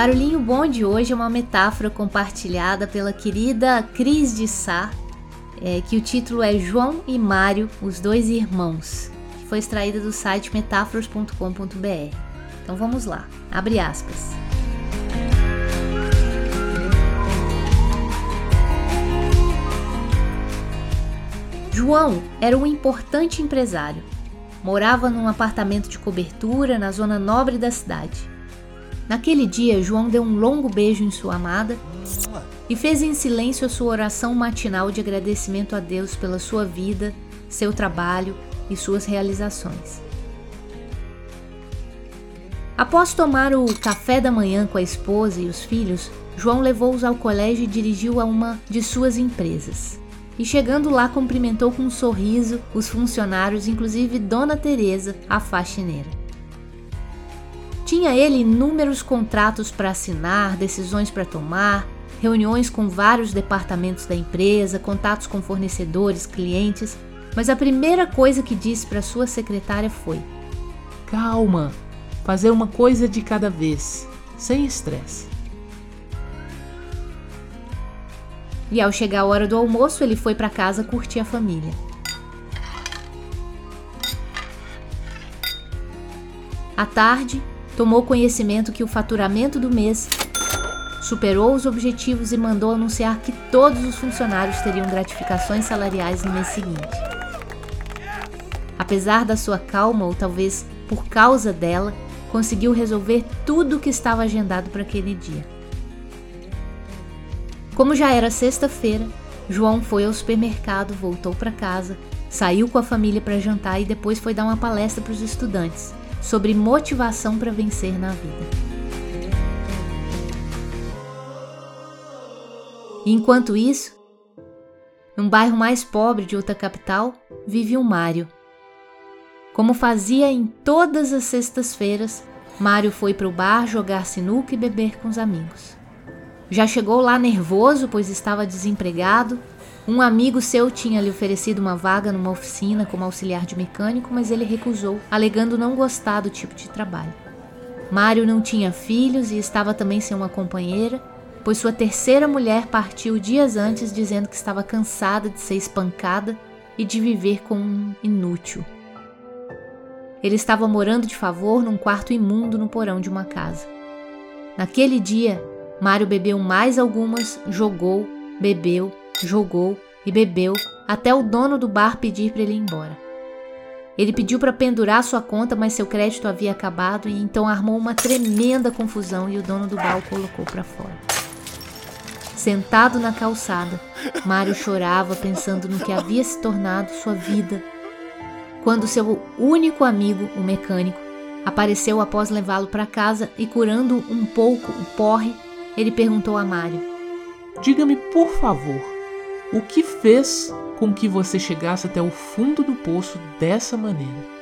barulhinho bom de hoje é uma metáfora compartilhada pela querida Cris de Sá, é, que o título é João e Mário, os dois irmãos. Foi extraída do site metáforas.com.br. Então vamos lá, abre aspas. João era um importante empresário. Morava num apartamento de cobertura na zona nobre da cidade. Naquele dia, João deu um longo beijo em sua amada e fez em silêncio a sua oração matinal de agradecimento a Deus pela sua vida, seu trabalho e suas realizações. Após tomar o café da manhã com a esposa e os filhos, João levou-os ao colégio e dirigiu a uma de suas empresas. E chegando lá, cumprimentou com um sorriso os funcionários, inclusive Dona Teresa, a faxineira. Tinha ele inúmeros contratos para assinar, decisões para tomar, reuniões com vários departamentos da empresa, contatos com fornecedores, clientes, mas a primeira coisa que disse para sua secretária foi: Calma, fazer uma coisa de cada vez, sem estresse. E ao chegar a hora do almoço, ele foi para casa curtir a família. À tarde, tomou conhecimento que o faturamento do mês superou os objetivos e mandou anunciar que todos os funcionários teriam gratificações salariais no mês seguinte. Apesar da sua calma, ou talvez por causa dela, conseguiu resolver tudo o que estava agendado para aquele dia. Como já era sexta-feira, João foi ao supermercado, voltou para casa, saiu com a família para jantar e depois foi dar uma palestra para os estudantes sobre motivação para vencer na vida. enquanto isso, num bairro mais pobre de outra capital, vive um Mário. Como fazia em todas as sextas-feiras, Mário foi para o bar jogar sinuca e beber com os amigos. Já chegou lá nervoso, pois estava desempregado um amigo seu tinha lhe oferecido uma vaga numa oficina como auxiliar de mecânico, mas ele recusou, alegando não gostar do tipo de trabalho. Mário não tinha filhos e estava também sem uma companheira, pois sua terceira mulher partiu dias antes dizendo que estava cansada de ser espancada e de viver com um inútil. Ele estava morando de favor num quarto imundo no porão de uma casa. Naquele dia, Mário bebeu mais algumas, jogou, bebeu jogou e bebeu até o dono do bar pedir para ele ir embora. Ele pediu para pendurar sua conta, mas seu crédito havia acabado e então armou uma tremenda confusão e o dono do bar o colocou para fora. Sentado na calçada, Mário chorava pensando no que havia se tornado sua vida. Quando seu único amigo, o mecânico, apareceu após levá-lo para casa e curando um pouco o porre, ele perguntou a Mário: Diga-me, por favor, o que fez com que você chegasse até o fundo do poço dessa maneira?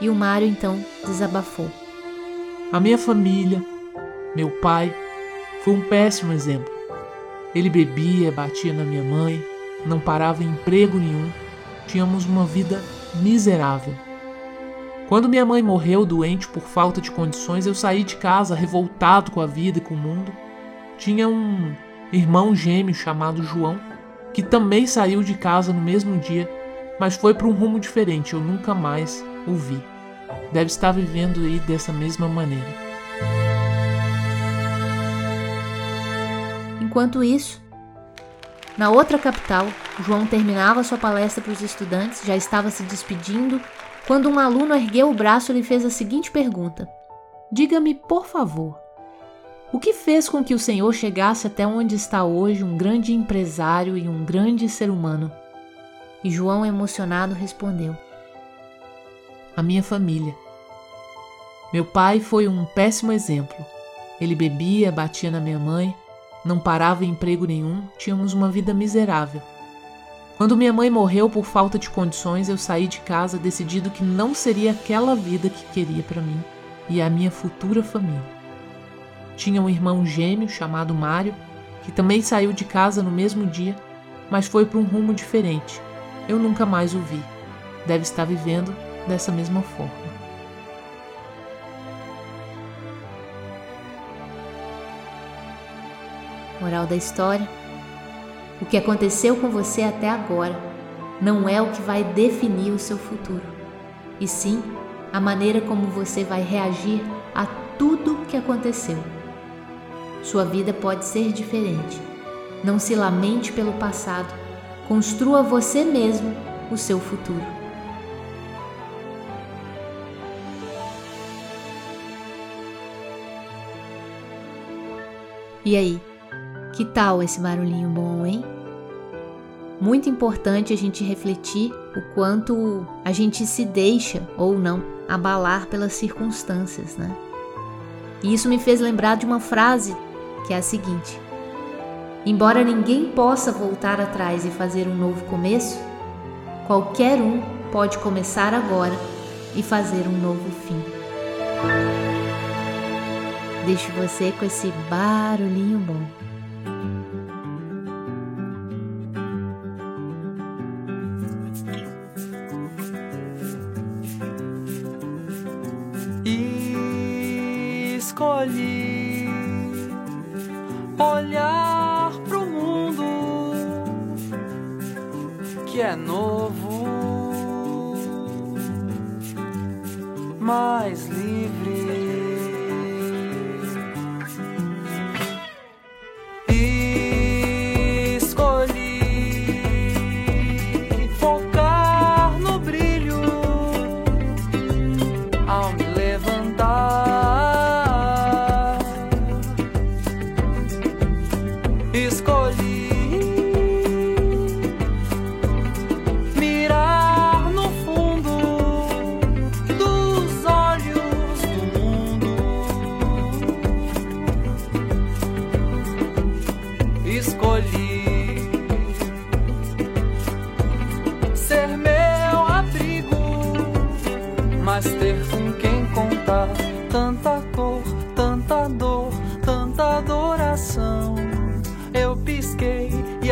E o Mário então desabafou. A minha família, meu pai, foi um péssimo exemplo. Ele bebia, batia na minha mãe, não parava em emprego nenhum, tínhamos uma vida miserável. Quando minha mãe morreu doente por falta de condições, eu saí de casa revoltado com a vida e com o mundo. Tinha um irmão gêmeo chamado João que também saiu de casa no mesmo dia, mas foi para um rumo diferente, eu nunca mais o vi. Deve estar vivendo aí dessa mesma maneira. Enquanto isso, na outra capital, João terminava sua palestra para os estudantes, já estava se despedindo, quando um aluno ergueu o braço e lhe fez a seguinte pergunta: Diga-me, por favor, o que fez com que o Senhor chegasse até onde está hoje um grande empresário e um grande ser humano? E João, emocionado, respondeu: A minha família. Meu pai foi um péssimo exemplo. Ele bebia, batia na minha mãe, não parava em emprego nenhum, tínhamos uma vida miserável. Quando minha mãe morreu por falta de condições, eu saí de casa decidido que não seria aquela vida que queria para mim e a minha futura família. Tinha um irmão gêmeo chamado Mário, que também saiu de casa no mesmo dia, mas foi para um rumo diferente. Eu nunca mais o vi. Deve estar vivendo dessa mesma forma. Moral da história: o que aconteceu com você até agora não é o que vai definir o seu futuro, e sim a maneira como você vai reagir a tudo que aconteceu. Sua vida pode ser diferente. Não se lamente pelo passado, construa você mesmo o seu futuro. E aí? Que tal esse barulhinho bom, hein? Muito importante a gente refletir o quanto a gente se deixa ou não abalar pelas circunstâncias, né? E isso me fez lembrar de uma frase que é a seguinte: Embora ninguém possa voltar atrás e fazer um novo começo, qualquer um pode começar agora e fazer um novo fim. Deixo você com esse barulhinho bom. escolhi que é novo, mais livre.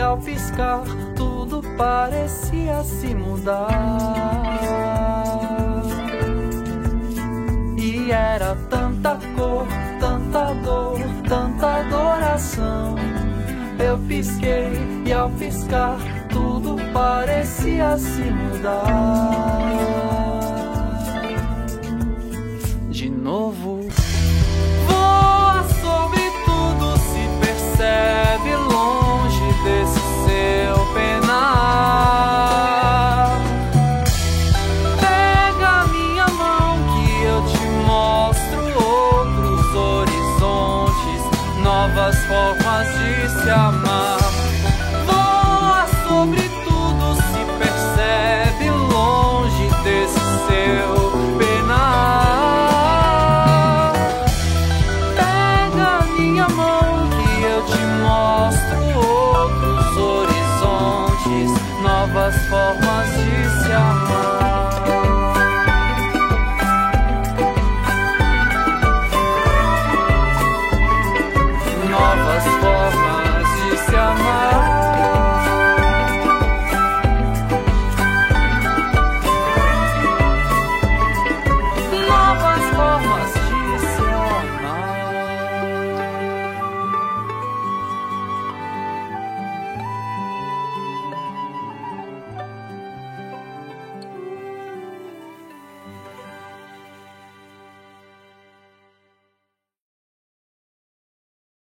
Ao piscar tudo parecia se mudar. E era tanta cor, tanta dor, tanta adoração. Eu pisquei e ao piscar tudo parecia se mudar. se